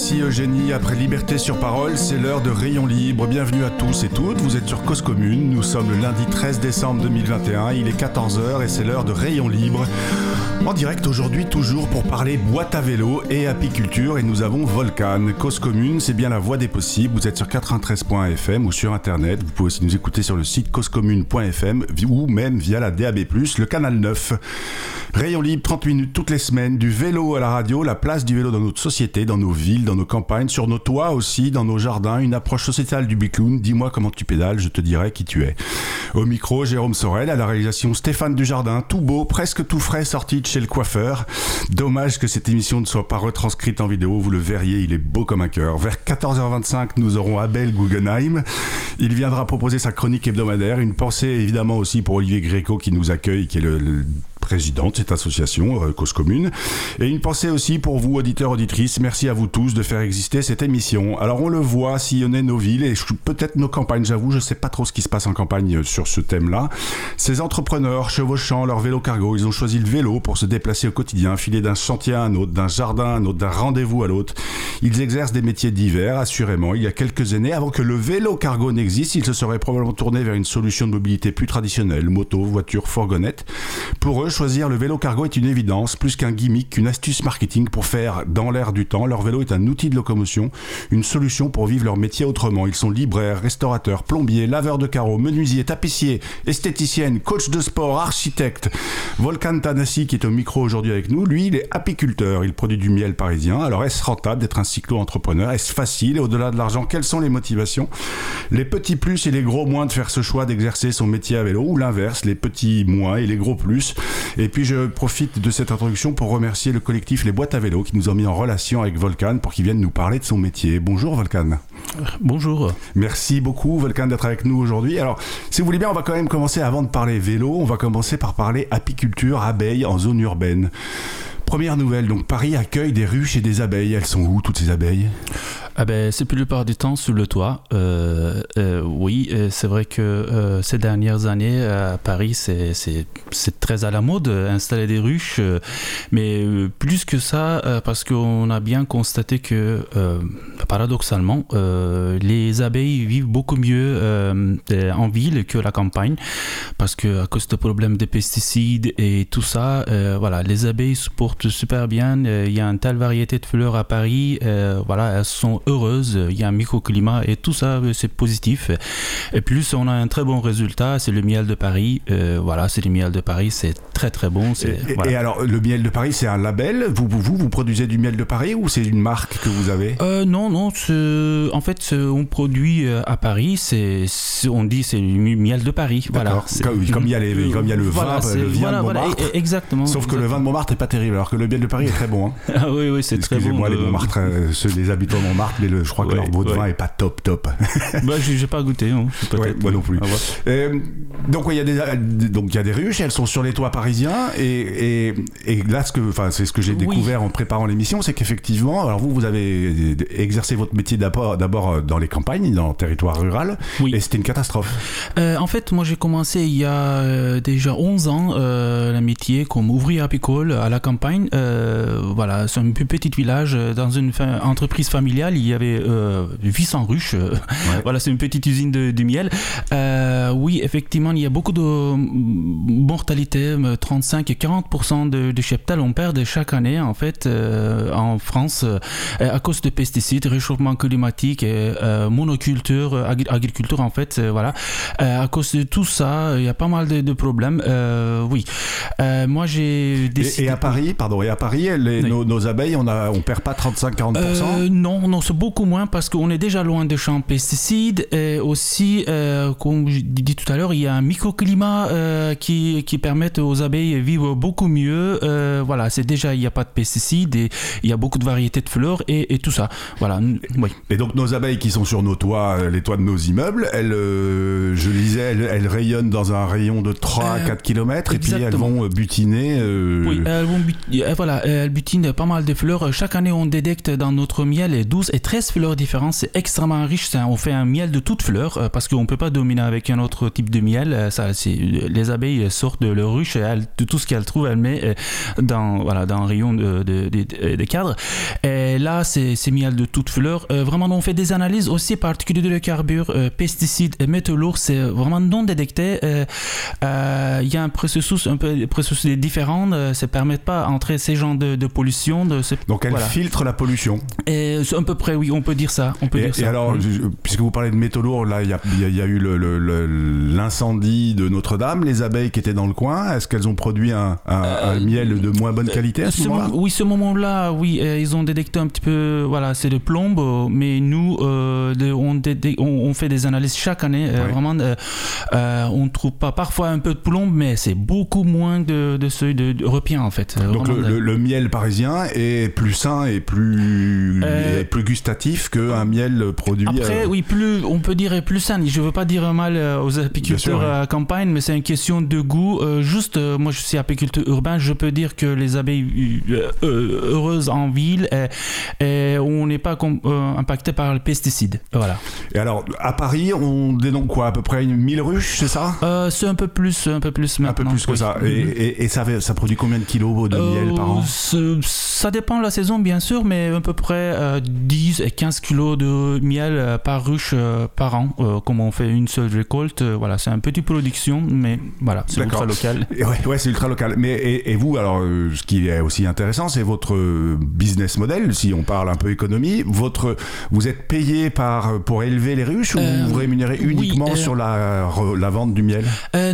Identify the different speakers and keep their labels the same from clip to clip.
Speaker 1: Merci Eugénie. Après Liberté sur parole, c'est l'heure de Rayon Libre. Bienvenue à tous et toutes. Vous êtes sur Cause Commune. Nous sommes le lundi 13 décembre 2021. Il est 14h et c'est l'heure de Rayon Libre. En direct aujourd'hui, toujours pour parler boîte à vélo et apiculture. Et nous avons Volcan. Cause commune, c'est bien la voie des possibles. Vous êtes sur 93.fm ou sur internet. Vous pouvez aussi nous écouter sur le site causecommune.fm ou même via la DAB, le canal 9. Rayon libre, 30 minutes toutes les semaines, du vélo à la radio, la place du vélo dans notre société, dans nos villes, dans nos campagnes, sur nos toits aussi, dans nos jardins, une approche sociétale du bicloun. Dis-moi comment tu pédales, je te dirai qui tu es. Au micro, Jérôme Sorel, à la réalisation Stéphane Dujardin, tout beau, presque tout frais, sorti de chez le coiffeur. Dommage que cette émission ne soit pas retranscrite en vidéo, vous le verriez, il est beau comme un cœur. Vers 14h25, nous aurons Abel Guggenheim. Il viendra proposer sa chronique hebdomadaire. Une pensée évidemment aussi pour Olivier Gréco qui nous accueille, qui est le président de cette association, euh, Cause Commune. Et une pensée aussi pour vous, auditeurs, auditrices. Merci à vous tous de faire exister cette émission. Alors on le voit sillonner nos villes et peut-être nos campagnes, j'avoue, je ne sais pas trop ce qui se passe en campagne euh, sur ce thème-là. Ces entrepreneurs chevauchant leur vélo cargo, ils ont choisi le vélo pour se déplacer au quotidien, filer d'un chantier à un autre, d'un jardin à un autre, d'un rendez-vous à l'autre. Ils exercent des métiers divers, assurément. Il y a quelques années, avant que le vélo cargo n'existe, ils se seraient probablement tournés vers une solution de mobilité plus traditionnelle, moto, voiture, fourgonnette. Pour eux, choisir le vélo cargo est une évidence, plus qu'un gimmick, qu'une astuce marketing pour faire dans l'air du temps. Leur vélo est un outil de locomotion, une solution pour vivre leur métier autrement. Ils sont libraires, restaurateurs, plombiers, laveurs de carreaux, menuisiers, tapissiers, esthéticiennes, coach de sport, architectes. Volcan Tanassi, qui est au micro aujourd'hui avec nous, lui, il est apiculteur. Il produit du miel parisien. Alors, est-ce rentable d'être un cyclo-entrepreneur? Est-ce facile? Et au-delà de l'argent, quelles sont les motivations? Les petits plus et les gros moins de faire ce choix d'exercer son métier à vélo ou l'inverse, les petits moins et les gros plus? Et puis je profite de cette introduction pour remercier le collectif Les Boîtes à Vélo qui nous ont mis en relation avec Volcan pour qu'il vienne nous parler de son métier. Bonjour Volcan.
Speaker 2: Bonjour.
Speaker 1: Merci beaucoup Volcan d'être avec nous aujourd'hui. Alors si vous voulez bien, on va quand même commencer avant de parler vélo, on va commencer par parler apiculture, abeilles en zone urbaine. Première nouvelle, donc Paris accueille des ruches et des abeilles. Elles sont où toutes ces abeilles?
Speaker 2: Ah ben, C'est plus plupart du temps sous le toit. Euh, euh, oui, euh, c'est vrai que ces dernières années à Paris, c'est très à la mode installer des ruches. mais plus que ça, parce qu'on a bien constaté que, paradoxalement, les abeilles vivent beaucoup mieux en ville que la campagne. Parce que à cause de problèmes de pesticides et tout ça, voilà, les abeilles supportent super bien. Il y a une telle variété de fleurs à Paris. Voilà, elles sont heureuses. Il y a un microclimat et tout ça, euh, c'est positif. Et plus, on a un très bon résultat. C'est le miel de Paris. voilà, c'est le miel de Paris. C'est très très bon.
Speaker 1: Et, alors, le miel de Paris, c'est un label? Vous, vous, vous, produisez du miel de Paris ou c'est une marque que vous avez?
Speaker 2: Non, non. En fait, on produit à Paris. C'est, on dit c'est le miel de Paris. Voilà.
Speaker 1: Comme, il y a les, comme il y a le vin, le vin de Montmartre.
Speaker 2: exactement.
Speaker 1: Sauf que le vin de Montmartre n'est pas terrible. Alors que le miel de Paris est très bon. Hein.
Speaker 2: ah oui, oui, c'est très bon.
Speaker 1: Excusez-moi les Montmartre, euh, ceux, les habitants de Montmartre, mais le, je crois que leur beau de vin est pas top, top.
Speaker 2: bah, j'ai pas goûté, non.
Speaker 1: moi non plus. Ah, euh, donc, il y a des, donc il y a des ruches, elles sont sur les toits parisiens, et, et, et là, ce que, enfin, c'est ce que j'ai découvert en préparant l'émission, c'est qu'effectivement, alors vous, vous avez exercé votre métier d'abord, d'abord euh, dans les campagnes, dans le territoire rural, et c'était une catastrophe.
Speaker 2: en fait, moi, j'ai commencé il y a déjà 11 ans le métier comme ouvrier apicole à la campagne euh, voilà, c'est un petit village. Euh, dans une entreprise familiale, il y avait 800 euh, ruches. Voilà, c'est une petite usine de, miel. oui, effectivement, il y a beaucoup de mortalité, 35 et 40% de, de cheptel on perd chaque année en fait en France à cause de pesticides, réchauffement climatique, et, monoculture, agriculture en fait, voilà. à cause de tout ça, il y a pas mal de, problèmes. oui, moi j'ai
Speaker 1: décidé. Et, à Paris, pardon et à Paris, nos, abeilles, on ne on perd pas 35-40% euh,
Speaker 2: Non, non beaucoup moins parce qu'on est déjà loin des champs pesticides. Et aussi, euh, comme je dis tout à l'heure, il y a un microclimat euh, qui, qui permet aux abeilles de vivre beaucoup mieux. voilà, c'est déjà, il n'y a pas de pesticides et il y a beaucoup de variétés de fleurs et, tout ça. Voilà,
Speaker 1: oui. Et donc, nos abeilles qui sont sur nos toits, les toits de nos immeubles, elles, je lisais, elles, rayonnent dans un rayon de 3 à 4 km et puis elles vont butiner.
Speaker 2: Oui, elles vont voilà, elles butinent pas mal de fleurs. Chaque année, on détecte dans notre miel 12 et 13 fleurs différentes. C'est extrêmement riche. On fait un miel de toutes fleurs parce qu'on peut pas dominer avec un autre type de miel. Ça, les abeilles sortent de leur ruche, elles, de tout ce qu'elles trouvent, elles mettent dans, voilà, dans un rayon de, de, de, cadre. Et là, c'est miel de toutes fleurs. vraiment, on fait des analyses aussi particulières de carbure, pesticides et métaux lourds. C'est vraiment non détecté. Il y a un processus un peu processus différent. ça ne permet pas d'entrer ces genres de, pollution. De
Speaker 1: Donc, elle filtre la pollution.
Speaker 2: Et à peu près, oui, on peut dire ça. On peut
Speaker 1: et,
Speaker 2: dire
Speaker 1: et alors, puisque vous parlez de métaux lourds, là, il y a, y a, eu l'incendie de Notre-Dame. Les abeilles qui étaient dans le coin, est-ce qu'elles ont produit un, un, miel de moins bonne qualité à ce, moment-là
Speaker 2: Oui, ce moment-là, oui, ils ont détecté un petit peu, voilà, c'est de plombe, mais nous, on, on, fait des analyses chaque année. Vraiment, on ne trouve pas parfois un peu de plombe, mais c'est beaucoup moins de, de ceux de, de en fait.
Speaker 1: Donc le, miel parisien est plus sain et plus, euh, plus gustatif qu'un miel produit.
Speaker 2: Après, euh, oui, plus, on peut dire plus sain. Je veux pas dire mal euh, aux apiculteurs à campagne, mais c'est une question de goût. juste, moi je suis apiculteur urbain, je peux dire que les abeilles heureuses en ville, et, on n'est pas impacté par les pesticides. Voilà.
Speaker 1: Et alors, à Paris, on dénombre quoi? À peu près 1000 ruches, c'est ça?
Speaker 2: C'est un peu plus, un peu plus maintenant.
Speaker 1: Un peu plus que ça. Et, ça, ça, produit combien de kilos de miel par an?
Speaker 2: Ça dépend de la saison, bien sûr, mais à peu près 10 et 15 kilos de miel par ruche par an, comme on fait une seule récolte. voilà, c'est une petite production, mais voilà, c'est ultra local.
Speaker 1: Ouais, ouais c'est ultra local. Mais et, vous, alors, ce qui est aussi intéressant, c'est votre business model. Si on parle un peu économie, votre, vous êtes payé par pour élever les ruches ou vous rémunérez uniquement sur la, la vente du miel?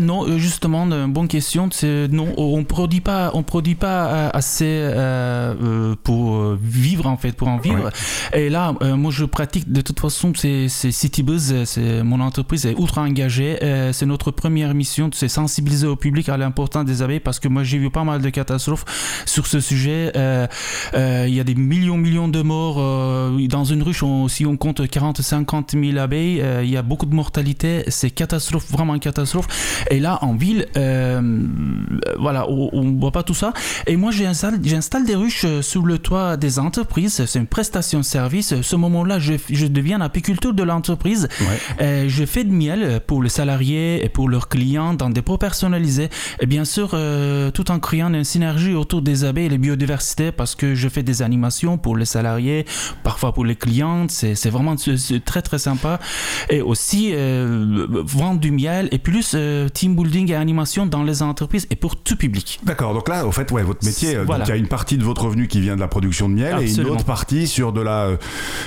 Speaker 2: Non, justement, une bonne question. C'est non, on produit pas, on produit pas euh, assez euh, euh, pour vivre en fait, pour en vivre. Et là, moi, je pratique de toute façon, c'est CityBuzz, c'est mon entreprise est ultra engagée. c'est notre première mission, c'est sensibiliser au public à l'importance des abeilles parce que moi, j'ai vu pas mal de catastrophes sur ce sujet. Il y a des millions, millions de morts dans une ruche. si on compte 40, 50 000 abeilles, il y a beaucoup de mortalité. C'est catastrophe, vraiment catastrophe. Et là, en ville, voilà, on, ne voit pas tout ça. Et moi, j'installe, des ruches euh, sous le toit des entreprises. C'est une prestation de service. Ce moment-là, je, je deviens apiculteur de l'entreprise. je fais de miel pour les salariés et pour leurs clients dans des pots personnalisés. Et bien sûr, euh, tout en créant une synergie autour des abeilles et les biodiversités parce que je fais des animations pour les salariés, parfois pour les clients. C'est, vraiment très très sympa. Et aussi, euh, vendre du miel et plus team building et animation dans les entreprises et pour tout public.
Speaker 1: D'accord, donc là, au fait, ouais, votre métier, euh, il y a une partie de votre revenu qui vient de la production de miel et une autre partie sur de la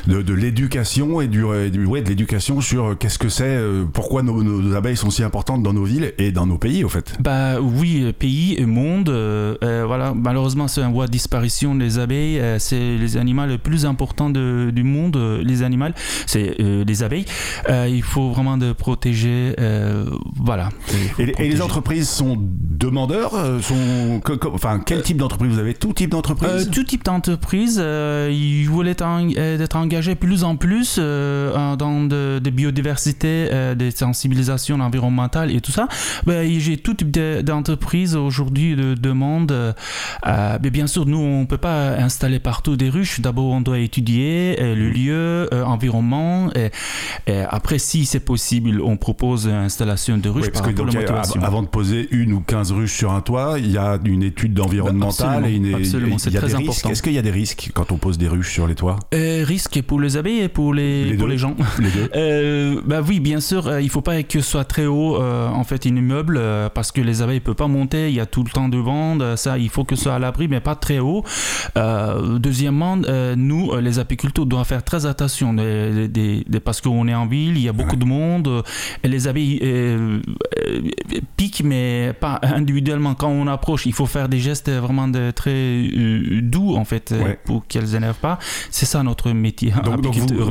Speaker 1: euh, de, l'éducation et du, ouais, de l'éducation sur euh, qu'est-ce que c'est, pourquoi nos, abeilles sont si importantes dans nos villes et dans nos pays, au fait.
Speaker 2: Bah oui, pays et monde, voilà, malheureusement, c'est un voie de disparition des abeilles. c'est les animaux les plus importants du monde, les animaux, c'est les abeilles. il faut vraiment de protéger, voilà.
Speaker 1: Et, et, les entreprises sont demandeurs euh, sont, enfin, quel type d'entreprise? Vous avez Tout type d'entreprise? Euh,
Speaker 2: Tout type d'entreprise. Euh, ils voulaient être engagés plus en plus dans des biodiversités, des sensibilisations environnementales et tout ça. Ben, j'ai tout type d'entreprise aujourd'hui de demande. mais bien sûr, nous, on ne peut pas installer partout des ruches. D'abord, on doit étudier le lieu, environnement. Et, après, si c'est possible, on propose l'installation de ruches.
Speaker 1: parce que avant de poser une ou 15 ruches sur un toit, il y a une étude environnementale et une,
Speaker 2: absolument, c'est très important.
Speaker 1: Est-ce qu'il y a des risques quand on pose des ruches sur les toits?
Speaker 2: Euh, Risques pour les abeilles et pour les, pour les gens.
Speaker 1: Les deux.
Speaker 2: Euh, bah oui, bien sûr, euh, il faut pas que ce soit très haut en fait un immeuble parce que les abeilles ne peuvent pas monter, il y a tout le temps de vent, ça il faut que ce soit à l'abri mais pas très haut. deuxièmement, nous les apiculteurs doivent faire très attention des, parce qu'on est en ville, il y a beaucoup de monde et les abeilles piquent mais pas individuellement quand on approche, il faut faire des gestes vraiment de, très euh, doux en fait euh, pour qu'elles n'énervent pas. C'est ça notre métier.
Speaker 1: Donc,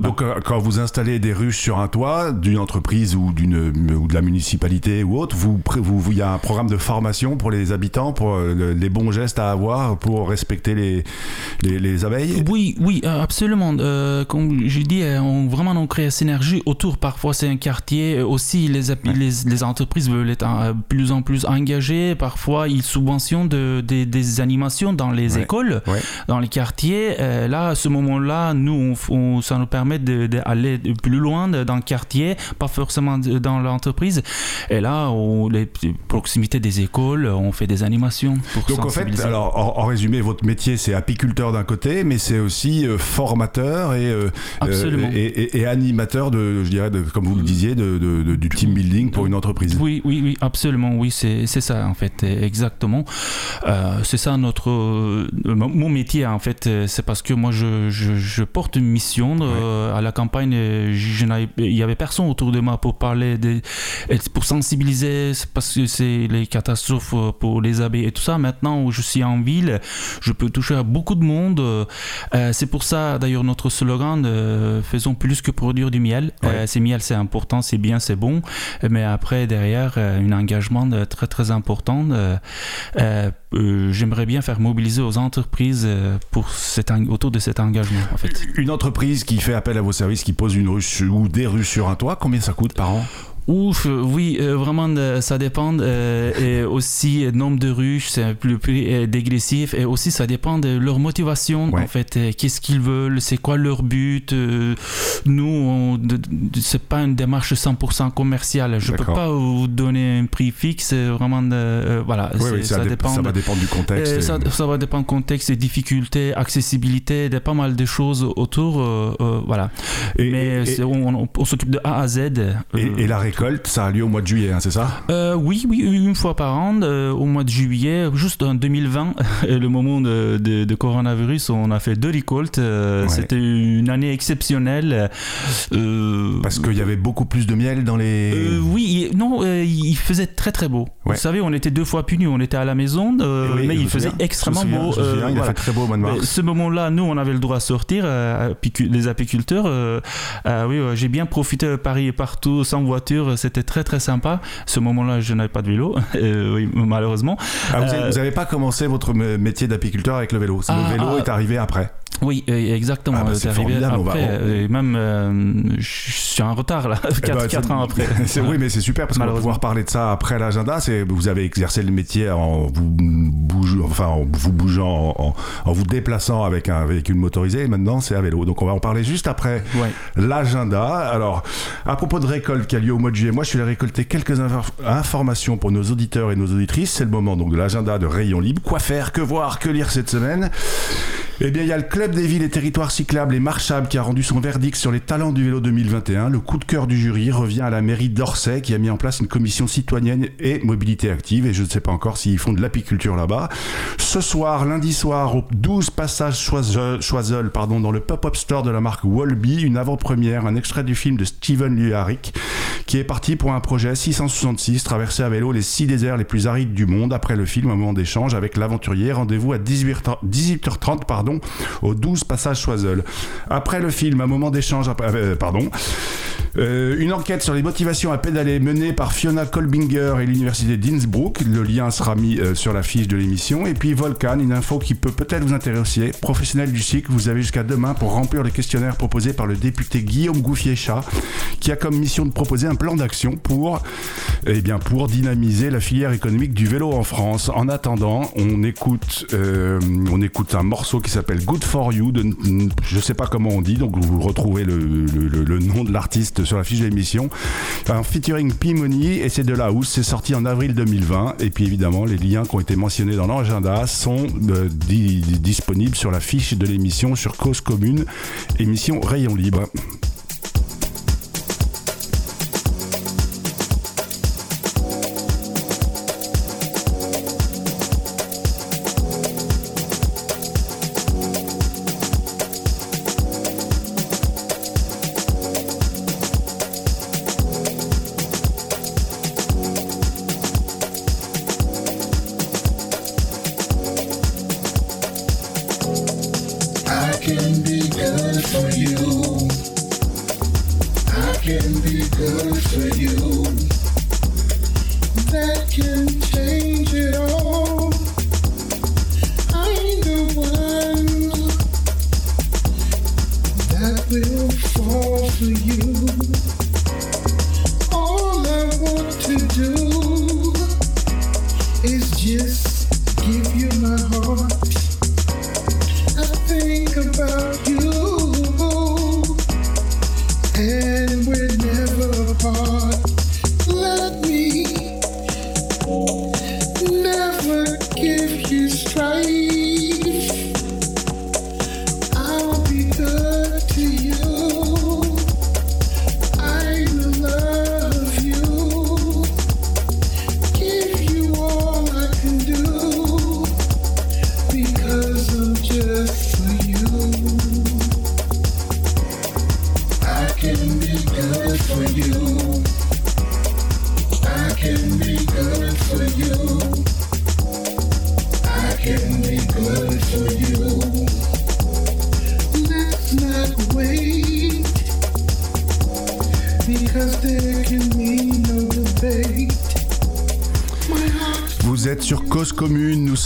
Speaker 1: donc, euh, quand vous installez des ruches sur un toit d'une entreprise ou d'une ou de la municipalité ou autre, vous vous il y a un programme de formation pour les habitants pour les bons gestes à avoir pour respecter les les, abeilles?
Speaker 2: Oui, oui, absolument. comme je dis, on vraiment on crée une synergie autour. Parfois c'est un quartier aussi les, les, les, entreprises veulent être de plus en plus engagées. Parfois, ils subventionnent de, des animations dans les écoles, dans les quartiers. là, à ce moment-là, nous, on, ça nous permet d'aller plus loin dans le quartier, pas forcément dans l'entreprise. Et là, on, les proximités des écoles, on fait des animations. Pour
Speaker 1: Donc en fait, alors en, résumé, votre métier c'est apiculteur d'un côté, mais c'est aussi euh, formateur et, euh, euh, et, et, animateur de, je dirais, de, comme vous le disiez, de, de, du team building pour une entreprise.
Speaker 2: Oui, oui, oui, absolument, oui, c'est ça en fait, exactement. c'est ça notre, mon métier en fait, c'est parce que moi je, je, porte une mission à la campagne. il y avait personne autour de moi pour parler, de, pour sensibiliser, parce que c'est les catastrophes pour les abeilles et tout ça. Maintenant où je suis en ville, je peux toucher à beaucoup de monde. Euh, c'est pour ça d'ailleurs notre slogan euh, faisons plus que produire du miel. Euh, c'est miel, c'est important, c'est bien, c'est bon. Mais après derrière un engagement très très important. J'aimerais bien faire mobiliser aux entreprises pour cet, autour de cet engagement. En fait.
Speaker 1: Une entreprise qui fait appel à vos services, qui pose une ruche ou des ruches sur un toit, combien ça coûte par an?
Speaker 2: Ouf, oui, euh, vraiment, euh, ça dépend. Euh, et aussi, nombre de ruches, c'est plus, plus dégressif. Et aussi, ça dépend de leur motivation, en fait. Qu'est-ce qu'ils veulent, c'est quoi leur but. nous, c'est pas une démarche 100% commerciale. Je peux pas vous donner un prix fixe. Vraiment, voilà,
Speaker 1: ça, dépend. Ça va dépendre du contexte.
Speaker 2: Ça, ça, va dépendre du contexte, des difficultés, accessibilité, de pas mal de choses autour. voilà. Mais on, s'occupe de A à Z.
Speaker 1: et, la récolte ça a lieu au mois de juillet, hein, c'est ça?
Speaker 2: Euh, Oui, oui, une fois par an, euh, au mois de juillet, juste en 2020, le moment de, de, coronavirus, on a fait deux récoltes. Euh, c'était une année exceptionnelle.
Speaker 1: Parce qu'il y avait beaucoup plus de miel dans les.
Speaker 2: oui, non, il faisait très très beau. Vous savez, on était deux fois punis, on était à la maison, mais il faisait extrêmement beau.
Speaker 1: il a fait très beau au mois de mars.
Speaker 2: Ce moment-là, nous, on avait le droit à sortir, les apiculteurs. oui, j'ai bien profité de Paris et partout, sans voiture c'était très très sympa. Ce moment-là, je n'avais pas de vélo, euh, malheureusement.
Speaker 1: Ah, vous n'avez euh, pas commencé votre métier d'apiculteur avec le vélo. le ah, vélo ah. est arrivé après.
Speaker 2: Oui, exactement. Ah bah, c'est arrivé après. Et même, euh, je suis en retard là, 4, eh ben, ans après.
Speaker 1: oui, mais c'est super parce qu'on va pouvoir parler de ça après l'agenda. Vous avez exercé le métier en vous bougeant, enfin, en vous bougeant, en, vous déplaçant avec un véhicule motorisé. Et maintenant, c'est à vélo. Donc, on va en parler juste après l'agenda. Alors, à propos de récolte qui a lieu au mois de juillet, moi, je suis allé récolter quelques informations pour nos auditeurs et nos auditrices. C'est le moment donc de l'agenda de Rayon Libre. Quoi faire, que voir, que lire cette semaine? Eh bien, il y a le Club des villes et territoires cyclables et marchables qui a rendu son verdict sur les talents du vélo 2021. Le coup de cœur du jury revient à la mairie d'Orsay qui a mis en place une commission citoyenne et mobilité active. Et je ne sais pas encore s'ils font de l'apiculture là-bas. Ce soir, lundi soir, au 12 passage Choiseul, pardon, dans le pop-up store de la marque Wolby, une avant-première, un extrait du film de Steven Luharic qui est parti pour un projet 666, traverser à vélo les six déserts les plus arides du monde. Après le film, un moment d'échange avec l'aventurier. Rendez-vous à 18h30, pardon, au 12 passage Choiseul. Après le film, un moment d'échange, euh, pardon, euh, une enquête sur les motivations à pédaler menée par Fiona Kolbinger et l'université d'Innsbruck. Le lien sera mis euh, sur la fiche de l'émission. Et puis Volcan, une info qui peut peut-être vous intéresser. Professionnel du cycle, vous avez jusqu'à demain pour remplir le questionnaire proposé par le député Guillaume Gouffier-Chat, qui a comme mission de proposer un plan d'action pour, eh bien, pour dynamiser la filière économique du vélo en France. En attendant, on écoute, euh, on écoute un morceau qui s'appelle Good for You. Je sais pas comment on dit, donc vous retrouvez le, nom de l'artiste sur la fiche de l'émission. Un featuring Pimoni et c'est de la housse. C'est sorti en avril 2020. Et puis évidemment, les liens qui ont été mentionnés dans l'agenda sont euh, disponibles sur la fiche de l'émission sur Cause Commune, émission Rayon Libre.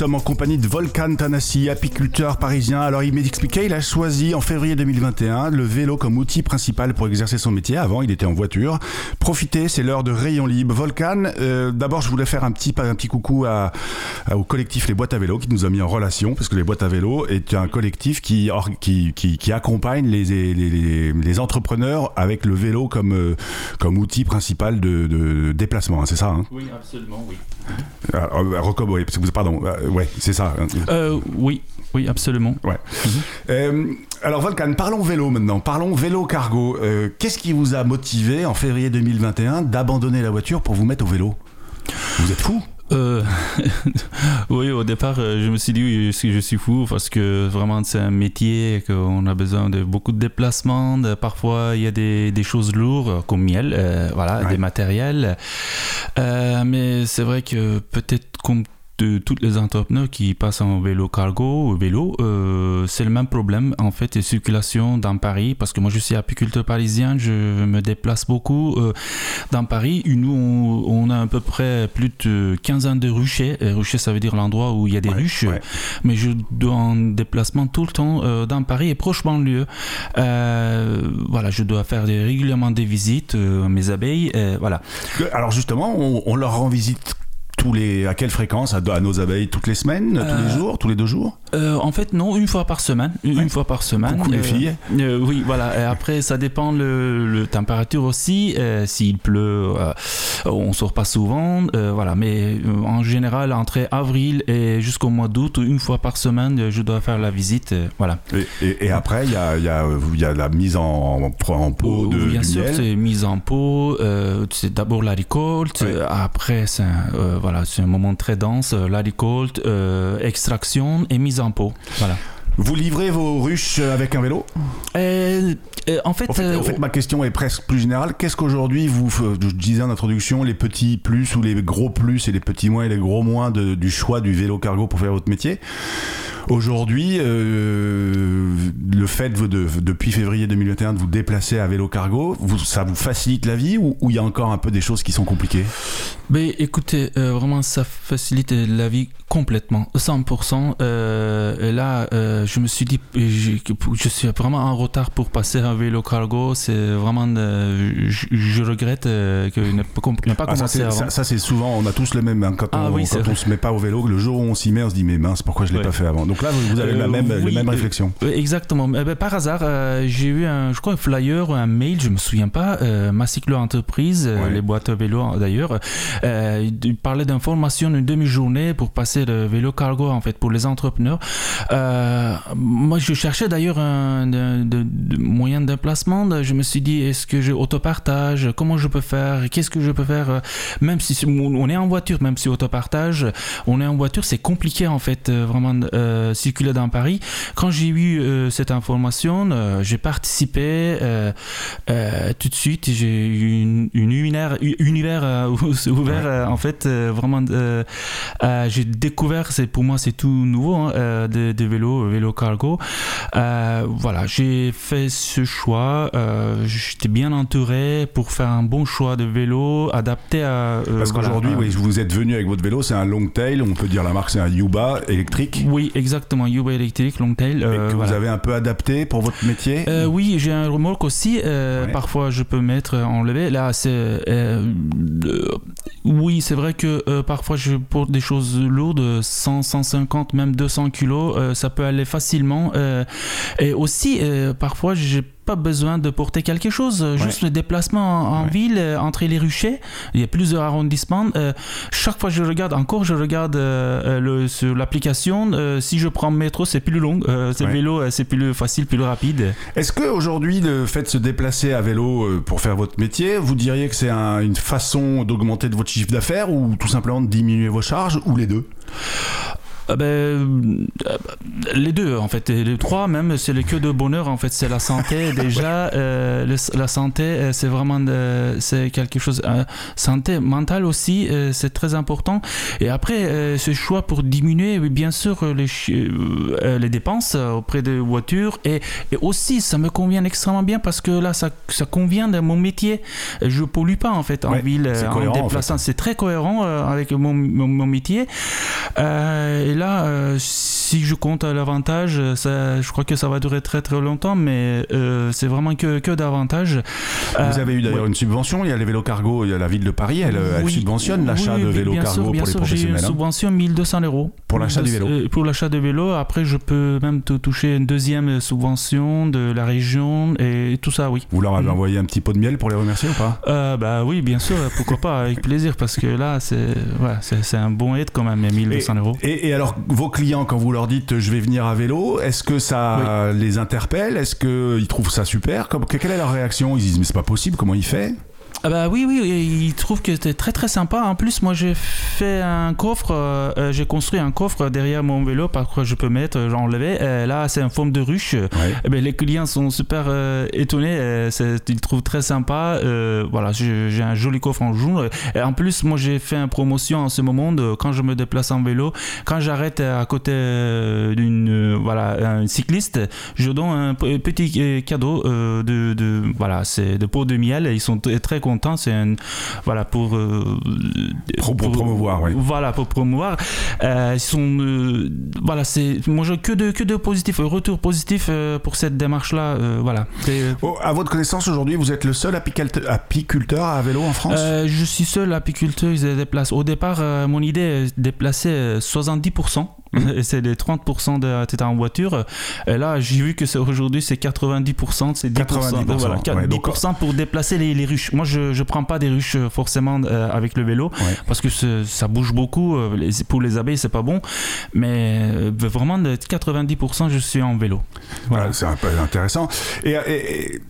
Speaker 1: Sommes en compagnie de Volcan Tanassi, apiculteur parisien. Alors il m'expliquait, il a choisi en février 2021 le vélo comme outil principal pour exercer son métier. Avant, il était en voiture. Profitez, c'est l'heure de rayon libre. Volcan, euh, d'abord je voulais faire un petit, un petit coucou à, au collectif Les Boîtes à Vélo qui nous a mis en relation, parce que Les Boîtes à Vélo est un collectif qui, qui, qui, qui accompagne les, les, les, entrepreneurs avec le vélo comme, euh, comme outil principal de, de déplacement. Hein, c'est ça
Speaker 2: hein? Oui, absolument, oui.
Speaker 1: Ah, euh, pardon, ouais, c'est ça.
Speaker 2: Euh, oui, oui, absolument.
Speaker 1: Ouais. Mhm. alors Volcan, parlons vélo maintenant. Parlons vélo cargo. Qu'est-ce qui vous a motivé en février 2021 d'abandonner la voiture pour vous mettre au vélo? Vous êtes fou
Speaker 2: euh, oui, au départ, euh, je me suis dit, oui, je suis fou parce que vraiment, c'est un métier qu'on a besoin de beaucoup de déplacements. parfois, il y a des, des, choses lourdes comme miel, euh, voilà, des matériels. mais c'est vrai que peut-être comme de tous les entrepreneurs qui passent en vélo cargo ou vélo, euh, c'est le même problème en fait, de circulation dans Paris, parce que moi je suis apiculteur parisien, je me déplace beaucoup euh, dans Paris. Nous, on, a à peu près plus de 15 ans de ruchers. rucher, ça veut dire l'endroit où il y a des ruches, mais je dois en déplacement tout le temps euh, dans Paris et proche banlieue. voilà, je dois faire régulièrement des visites à mes abeilles. voilà.
Speaker 1: Alors justement, on, on leur rend visite les, à quelle fréquence? À, nos abeilles Toutes les semaines Tous les euh, jours Tous les deux jours?
Speaker 2: euh, En fait, non, une fois par semaine. Une fois par semaine.
Speaker 1: Beaucoup les euh, filles
Speaker 2: Oui, voilà. Et après, ça dépend le, le température aussi. S'il pleut, on sort pas souvent. voilà. Mais en général, entre avril et jusqu'au mois d'août, une fois par semaine, je dois faire la visite. voilà.
Speaker 1: Et, après, il y a, y, a, y a, la mise en, en pot de
Speaker 2: Bien sûr, c'est mise en pot. c'est d'abord la récolte. Après, c'est voilà c'est un moment très dense. Euh, la récolte, euh, extraction et mise en pot. Voilà.
Speaker 1: Vous livrez vos ruches avec un vélo?
Speaker 2: Euh, en, fait,
Speaker 1: en, fait, ma question est presque plus générale. Qu'est-ce qu'aujourd'hui, vous, je disais en introduction, les petits plus ou les gros plus et les petits moins et les gros moins du choix du vélo cargo pour faire votre métier? Aujourd'hui, euh, le fait de, depuis février 2021 de vous déplacer à vélo cargo, ça vous facilite la vie ou il y a encore un peu des choses qui sont compliquées?
Speaker 2: Mais écoutez, euh, vraiment ça facilite la vie complètement, 100%. Euh, et là, je me suis dit, je, je, suis vraiment en retard pour passer à vélo cargo. C'est vraiment, je, regrette que ne pas ah, commencé
Speaker 1: ça, Ça, c'est souvent, on a tous le même. Hein, quand, ah on, quand on se met pas au vélo, le jour où on s'y met, on se dit mais mince, pourquoi je l'ai pas fait avant? Donc là, vous avez la euh, même, même réflexion.
Speaker 2: exactement. Eh ben, par hasard, euh, j'ai eu un, je crois, un flyer ou un mail, je me souviens pas, euh, ma cyclo-entreprise, les boîtes à vélo d'ailleurs, il parlait d'information d'une demi-journée pour passer le vélo cargo, en fait, pour les entrepreneurs. moi, je cherchais d'ailleurs un de, moyen de déplacement. Je me suis dit, est-ce que je autopartage? Comment je peux faire? Qu'est-ce que je peux faire? Même si on est en voiture, même si autopartage, on est en voiture, c'est compliqué, en fait, vraiment. Euh, circuler dans Paris. Quand j'ai eu euh, cette information, euh, j'ai participé tout de suite. J'ai eu une, univers, univers ouvert. en fait, vraiment, j'ai découvert. C'est pour moi, c'est tout nouveau hein, de, de, vélo, vélo cargo. voilà, j'ai fait ce choix. J'étais bien entouré pour faire un bon choix de vélo adapté à.
Speaker 1: Parce qu'aujourd'hui, oui, vous êtes venu avec votre vélo, c'est un long tail. On peut dire la marque, c'est un Yuba électrique.
Speaker 2: Oui, exactement exactement, Yuba électrique, Longtail.
Speaker 1: Euh, que vous avez un peu adapté pour votre métier
Speaker 2: euh, Oui, j'ai un remorque aussi. Euh, parfois, je peux mettre enlevé. Là, c'est. oui, c'est vrai que parfois, je porte des choses lourdes, 100, 150, même 200 kilos. ça peut aller facilement. et aussi, parfois, j'ai pas besoin de porter quelque chose, juste le déplacement en, ville euh, entre les ruchers. Il y a plusieurs arrondissements. Euh, chaque fois que je regarde, encore, je regarde euh, le, sur l'application. si je prends métro, c'est plus long. c'est vélo, c'est plus facile, plus rapide.
Speaker 1: Est-ce que aujourd'hui, le fait de se déplacer à vélo pour faire votre métier, vous diriez que c'est une façon d'augmenter votre chiffre d'affaires ou tout simplement de diminuer vos charges ou les deux?
Speaker 2: Ah ben, euh, Les deux, en fait. Les trois, même, c'est le que de bonheur, en fait. C'est la santé, déjà. Euh, la santé, euh, c'est vraiment c'est quelque chose. santé mentale aussi, c'est très important. Et après, ce choix pour diminuer, bien sûr, les, les dépenses auprès des voitures. Et, et, aussi, ça me convient extrêmement bien parce que là, ça, ça convient de mon métier. Je pollue pas, en fait, en ville, en déplaçant. C'est très cohérent avec mon, mon, mon métier. Et là, euh, si je compte l'avantage, je crois que ça va durer très très longtemps, mais euh, c'est vraiment que, que d'avantages.
Speaker 1: Vous avez eu d'ailleurs une subvention, il y a les vélos cargo, il y a la ville de Paris, elle, subventionne l'achat de vélos cargo pour les professionnels. J'ai une
Speaker 2: subvention 1200 euros.
Speaker 1: Pour l'achat du vélo
Speaker 2: Pour l'achat de vélo, après je peux même toucher une deuxième subvention de la région et tout ça, oui.
Speaker 1: Vous leur avez mm. envoyé un petit pot de miel pour les remercier ou
Speaker 2: pas? Bah oui, bien sûr, pourquoi pas, avec plaisir, parce que là c'est ouais, un bon aide quand même, 1200 euros.
Speaker 1: Et, et, alors, vos clients, quand vous leur dites je vais venir à vélo, est-ce que ça les interpelle? Est-ce qu'ils trouvent ça super? Quelle est leur réaction? Ils disent mais c'est pas possible, comment il fait?
Speaker 2: Ah bah oui, oui, il trouve que c'était très très sympa. En plus, moi j'ai fait un coffre, euh, euh, j'ai construit un coffre derrière mon vélo par quoi je peux mettre, euh, j'enlevais. là, c'est en forme de ruche. Et eh ben, les clients sont super étonnés, ils trouvent très sympa. voilà, j'ai un joli coffre en jaune. Et en plus, moi j'ai fait une promotion en ce moment de quand je me déplace en vélo, quand j'arrête à côté d'une voilà un cycliste, je donne un petit cadeau de, de voilà c'est de pot de miel. Ils sont très contents c'est un voilà pour, euh,
Speaker 1: pour, promouvoir, oui.
Speaker 2: Voilà pour promouvoir. Euh, ils sont euh, voilà c'est moi je que de que de positif, retour positif pour cette démarche là, voilà.
Speaker 1: Oh, à votre connaissance aujourd'hui, vous êtes le seul apiculteur à vélo en France?
Speaker 2: Je suis seul apiculteur. Ils se déplacent. Au départ, mon idée est de déplacer 70% et c'est les 30% de t'étais en voiture. Et là, j'ai vu que c'est aujourd'hui c'est 90%, c'est 10%. 90%, voilà, 10% pour déplacer les, les, ruches. Moi, je je prends pas des ruches euh, forcément euh, avec le vélo parce que ça bouge beaucoup. Euh, pour les abeilles, c'est pas bon. Mais vraiment de 90%, je suis en vélo.
Speaker 1: Voilà, c'est un peu intéressant. et, et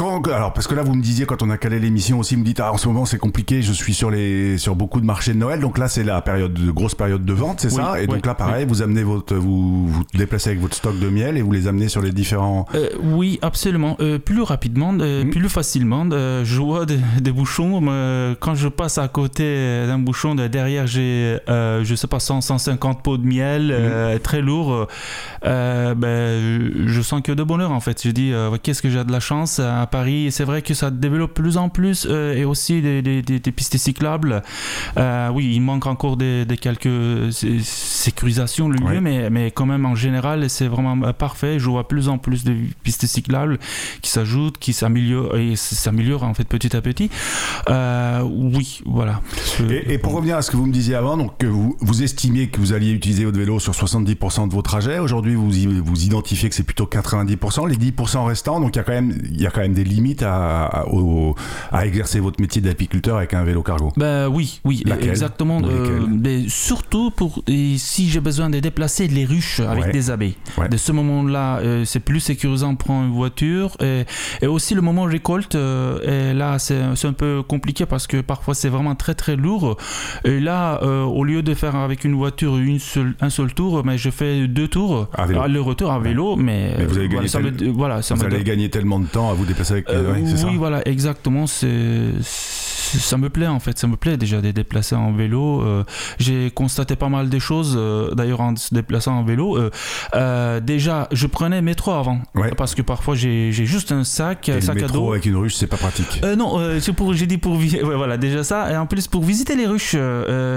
Speaker 1: alors, parce que là, vous me disiez, quand on a calé l'émission aussi, vous me dites, ah, en ce moment, c'est compliqué, je suis sur, les, sur beaucoup de marchés de Noël. Donc là, c'est la période de grosse période de vente, c'est ça? Et donc là, pareil, vous amenez votre, vous, vous déplacez avec votre stock de miel et vous les amenez sur les différents.
Speaker 2: Euh, oui, absolument. Euh, plus rapidement, euh, mm. plus facilement. je vois des, bouchons. quand je passe à côté d'un bouchon, derrière, j'ai, je sais pas, 100, 150 pots de miel, mm. très lourd. ben, je sens que de bonheur, en fait. Je dis, qu'est-ce que j'ai de la chance Paris. C'est vrai que ça développe plus en plus euh, et aussi des, pistes cyclables. Euh, oui, il manque encore des, quelques sécurisations, le lieu, mais, mais quand même en général, c'est vraiment euh, parfait. Je vois plus en plus de pistes cyclables qui s'ajoutent, qui s'améliorent et s'améliorent en fait petit à petit. oui, voilà.
Speaker 1: Et, pour revenir à ce que vous me disiez avant, donc que vous, vous estimiez que vous alliez utiliser votre vélo sur 70% de vos trajets. Aujourd'hui, vous, vous identifiez que c'est plutôt 90%. Les 10% restants, donc il y a quand même, il y a quand même des limites à, à, exercer votre métier d'apiculteur avec un vélo cargo
Speaker 2: bah, Oui, oui, exactement. Euh, mais surtout pour si j'ai besoin de déplacer les ruches avec des abeilles. De ce moment-là, euh, c'est plus sécurisant pour une voiture. Et, et aussi le moment récolte, euh, et là c'est un peu compliqué parce que parfois c'est vraiment très très lourd. Et là, au lieu de faire avec une voiture une seule, un seul tour, mais je fais deux tours. À Le retour à vélo, mais,
Speaker 1: vous voilà, ça vous allez gagner tellement de temps à vous déplacer
Speaker 2: euh, oui, voilà, exactement. C'est ça me plaît en fait, ça me plaît déjà de déplacer en vélo. Euh, j'ai constaté pas mal de choses euh, d'ailleurs en se déplaçant en vélo. Euh, déjà, je prenais métro avant parce que parfois j'ai juste un sac,
Speaker 1: et
Speaker 2: sac
Speaker 1: le
Speaker 2: métro
Speaker 1: à dos. avec une ruche, c'est pas pratique.
Speaker 2: non, c'est pour j'ai dit pour ouais, voilà déjà ça et en plus pour visiter les ruches,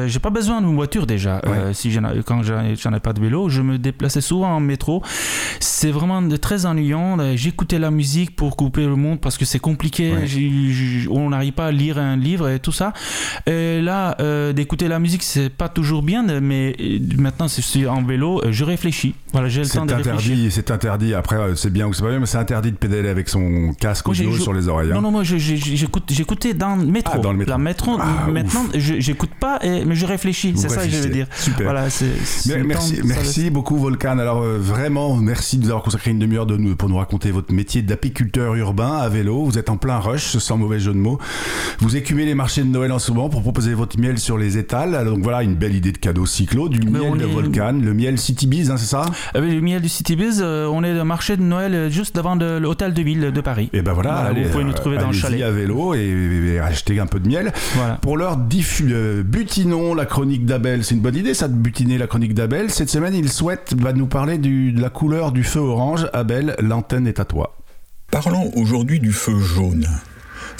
Speaker 2: j'ai pas besoin d'une voiture déjà. si quand j'en ai pas de vélo, je me déplaçais souvent en métro. C'est vraiment très ennuyant. J'écoutais la musique pour couper le monde parce que c'est compliqué. on n'arrive pas à lire un livre et tout ça. Et là, euh, d'écouter la musique, c'est pas toujours bien, mais maintenant, si je suis en vélo, euh, je réfléchis. Voilà, j'ai le temps de
Speaker 1: interdit, C'est interdit. Après, euh, c'est bien ou c'est pas bien, mais c'est interdit de pédaler avec son casque audio sur les oreilles. Hein.
Speaker 2: Non, non, moi, j'écoutais dans le métro. Ah, dans le métro. La métro ah, maintenant, j'écoute pas, mais je réfléchis. C'est ça que je veux dire.
Speaker 1: Super. Voilà, merci, merci beaucoup, Volcan. Alors, vraiment, merci de nous avoir consacré une demi-heure de pour nous raconter votre métier d'apiculteur urbain à vélo. Vous êtes en plein rush, sans mauvais jeu de mots. Vous écoutez écumer les marchés de Noël en ce moment pour proposer votre miel sur les étals. Donc voilà, une belle idée de cadeau cyclo, du miel de Volcan, le miel City Biz, hein, c'est ça?
Speaker 2: Euh, Le miel du City Biz, on est au marché de Noël juste devant l'hôtel de ville de Paris.
Speaker 1: Et eh ben voilà,
Speaker 2: vous pouvez nous trouver dans le chalet.
Speaker 1: à vélo et, acheter un peu de miel. Pour l'heure, butinons la chronique d'Abel. C'est une bonne idée ça de butiner la chronique d'Abel. Cette semaine, il souhaite va nous parler du, de la couleur du feu orange. Abel, l'antenne est à toi.
Speaker 3: Parlons aujourd'hui du feu jaune.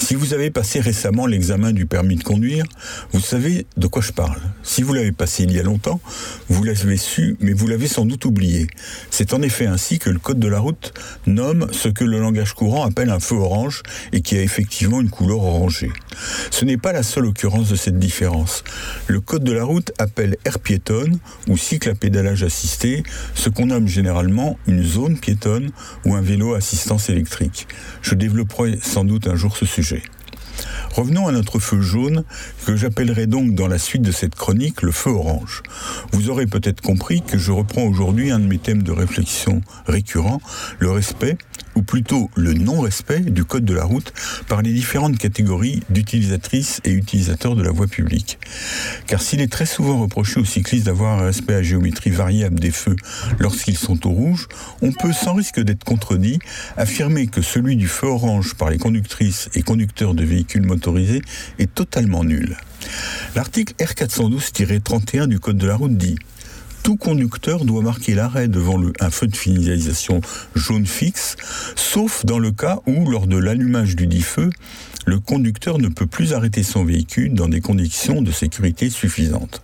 Speaker 3: Si vous avez passé récemment l'examen du permis de conduire, vous savez de quoi je parle. Si vous l'avez passé il y a longtemps, vous l'avez su, mais vous l'avez sans doute oublié. C'est en effet ainsi que le code de la route nomme ce que le langage courant appelle un feu orange et qui a effectivement une couleur orangée. Ce n'est pas la seule occurrence de cette différence. Le code de la route appelle air piétonne ou cycle à pédalage assisté ce qu'on nomme généralement une zone piétonne ou un vélo assistance électrique. Je développerai sans doute un jour ce sujet. Revenons à notre feu jaune, que j'appellerai donc dans la suite de cette chronique le feu orange. Vous aurez peut-être compris que je reprends aujourd'hui un de mes thèmes de réflexion récurrents, le respect, ou plutôt le non-respect du code de la route par les différentes catégories d'utilisatrices et utilisateurs de la voie publique. Car s'il est très souvent reproché aux cyclistes d'avoir un respect à géométrie variable des feux lorsqu'ils sont au rouge, on peut sans risque d'être contredit affirmer que celui du feu orange par les conductrices et conducteurs de véhicules motorisés est totalement nul. L'article R412-31 du Code de la route dit tout conducteur doit marquer l'arrêt devant un feu de finalisation jaune fixe, sauf dans le cas où, lors de l'allumage du dit feu, le conducteur ne peut plus arrêter son véhicule dans des conditions de sécurité suffisantes.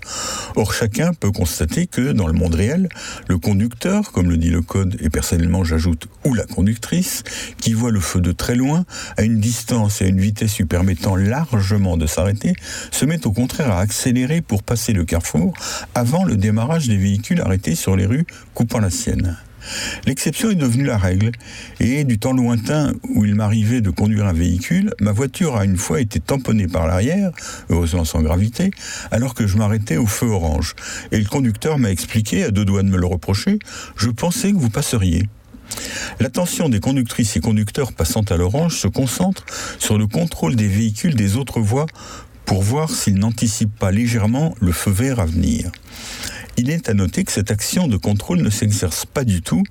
Speaker 3: Or, chacun peut constater que, dans le monde réel, le conducteur, comme le dit le code, et personnellement j'ajoute, ou la conductrice, qui voit le feu de très loin, à une distance et à une vitesse lui permettant largement de s'arrêter, se met au contraire à accélérer pour passer le carrefour avant le démarrage des véhicules arrêtés sur les rues coupant la sienne. L'exception est devenue la règle, et du temps lointain où il m'arrivait de conduire un véhicule, ma voiture a une fois été tamponnée par l'arrière, heureusement sans gravité, alors que je m'arrêtais au feu orange. Et le conducteur m'a expliqué, à deux doigts de me le reprocher, je pensais que vous passeriez. L'attention des conductrices et conducteurs passant à l'orange se concentre sur le contrôle des véhicules des autres voies pour voir s'ils n'anticipent pas légèrement le feu vert à venir il est à noter que cette action de contrôle ne s'exerce pas du tout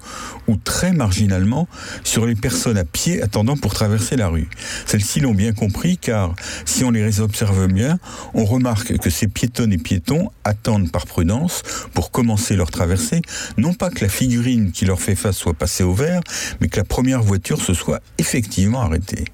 Speaker 3: ou très marginalement sur les personnes à pied attendant pour traverser la rue. Celles-ci l'ont bien compris car si on les observe bien, on remarque que ces piétonnes et piétons attendent par prudence pour commencer leur traversée, non pas que la figurine qui leur fait face soit passée au vert, mais que la première voiture se soit effectivement arrêtée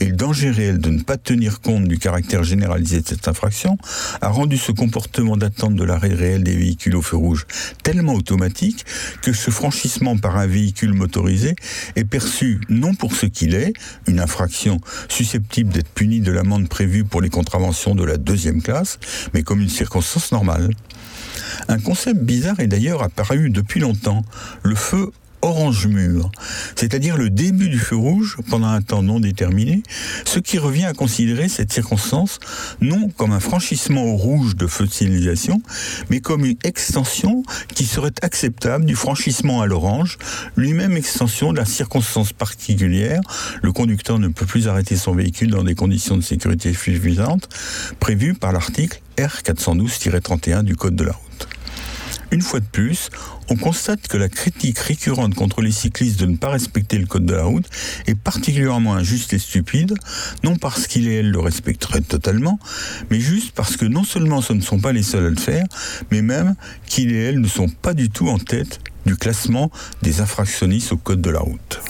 Speaker 3: et le danger réel de ne pas tenir compte du caractère généralisé de cette infraction a rendu ce comportement d'attente de l'arrêt réel des véhicules au feu rouge tellement automatique que ce franchissement par un véhicule motorisé est perçu non pour ce qu'il est, une infraction susceptible d'être punie de l'amende prévue pour les contraventions de la deuxième classe, mais comme une circonstance normale. Un concept bizarre est d'ailleurs apparu depuis longtemps, le feu orange mûr, c'est-à-dire le début du feu rouge pendant un temps non déterminé, ce qui revient à considérer cette circonstance non comme un franchissement au rouge de feu de mais comme une extension qui serait acceptable du franchissement à l'orange, lui-même extension de la circonstance particulière, le conducteur ne peut plus arrêter son véhicule dans des conditions de sécurité suffisantes, prévues par l'article R412-31 du Code de la route. Une fois de plus, on constate que la critique récurrente contre les cyclistes de ne pas respecter le code de la route est particulièrement injuste et stupide, non parce qu'ils et elles le respecteraient totalement, mais juste parce que non seulement ce ne sont pas les seuls à le faire, mais même qu'ils et elles ne sont pas du tout en tête du classement des infractionnistes au code de la route.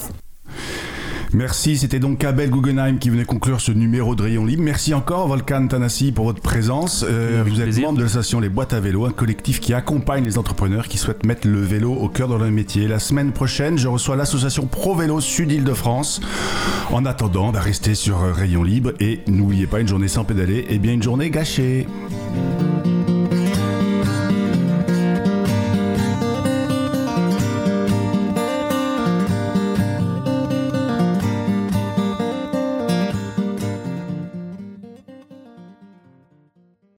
Speaker 1: Merci, c'était donc Abel Guggenheim qui venait conclure ce numéro de Rayon Libre. Merci encore Volcan Tanassi pour votre présence. Euh, vous êtes membre de l'association Les Boîtes à Vélo, un collectif qui accompagne les entrepreneurs qui souhaitent mettre le vélo au cœur de leur métier. La semaine prochaine, je reçois l'association Pro Vélo Sud-Île-de-France. En attendant, bah, restez sur Rayon Libre et n'oubliez pas une journée sans pédaler, et eh bien une journée gâchée.